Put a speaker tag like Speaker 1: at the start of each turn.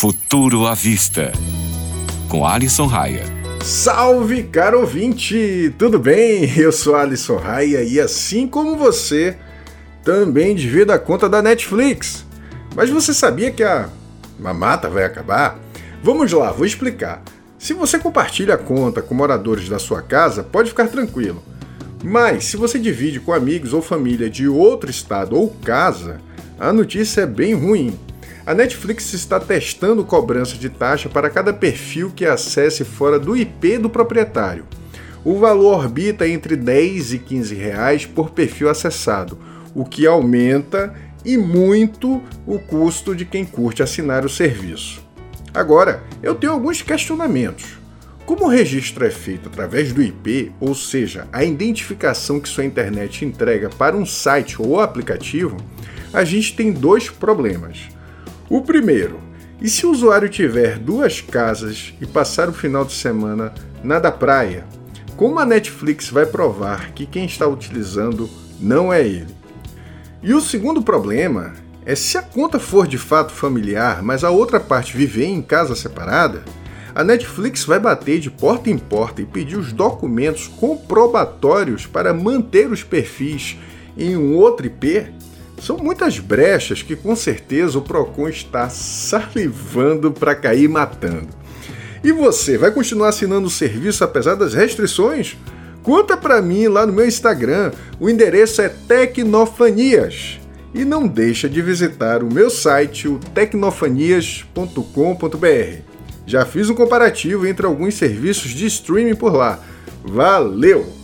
Speaker 1: Futuro à Vista, com Alisson Raia.
Speaker 2: Salve, caro ouvinte! Tudo bem? Eu sou Alisson Raia e assim como você, também devido a conta da Netflix. Mas você sabia que a mamata vai acabar? Vamos lá, vou explicar. Se você compartilha a conta com moradores da sua casa, pode ficar tranquilo. Mas se você divide com amigos ou família de outro estado ou casa, a notícia é bem ruim. A Netflix está testando cobrança de taxa para cada perfil que acesse fora do IP do proprietário. O valor orbita entre 10 e 15 reais por perfil acessado, o que aumenta e muito o custo de quem curte assinar o serviço. Agora, eu tenho alguns questionamentos. Como o registro é feito através do IP, ou seja, a identificação que sua internet entrega para um site ou aplicativo, a gente tem dois problemas. O primeiro, e se o usuário tiver duas casas e passar o final de semana na da praia? Como a Netflix vai provar que quem está utilizando não é ele? E o segundo problema é se a conta for de fato familiar, mas a outra parte viver em casa separada, a Netflix vai bater de porta em porta e pedir os documentos comprobatórios para manter os perfis em um outro IP são muitas brechas que com certeza o Procon está salivando para cair matando. E você, vai continuar assinando o serviço apesar das restrições? Conta para mim lá no meu Instagram. O endereço é Tecnofanias. E não deixa de visitar o meu site, o tecnofanias.com.br. Já fiz um comparativo entre alguns serviços de streaming por lá. Valeu!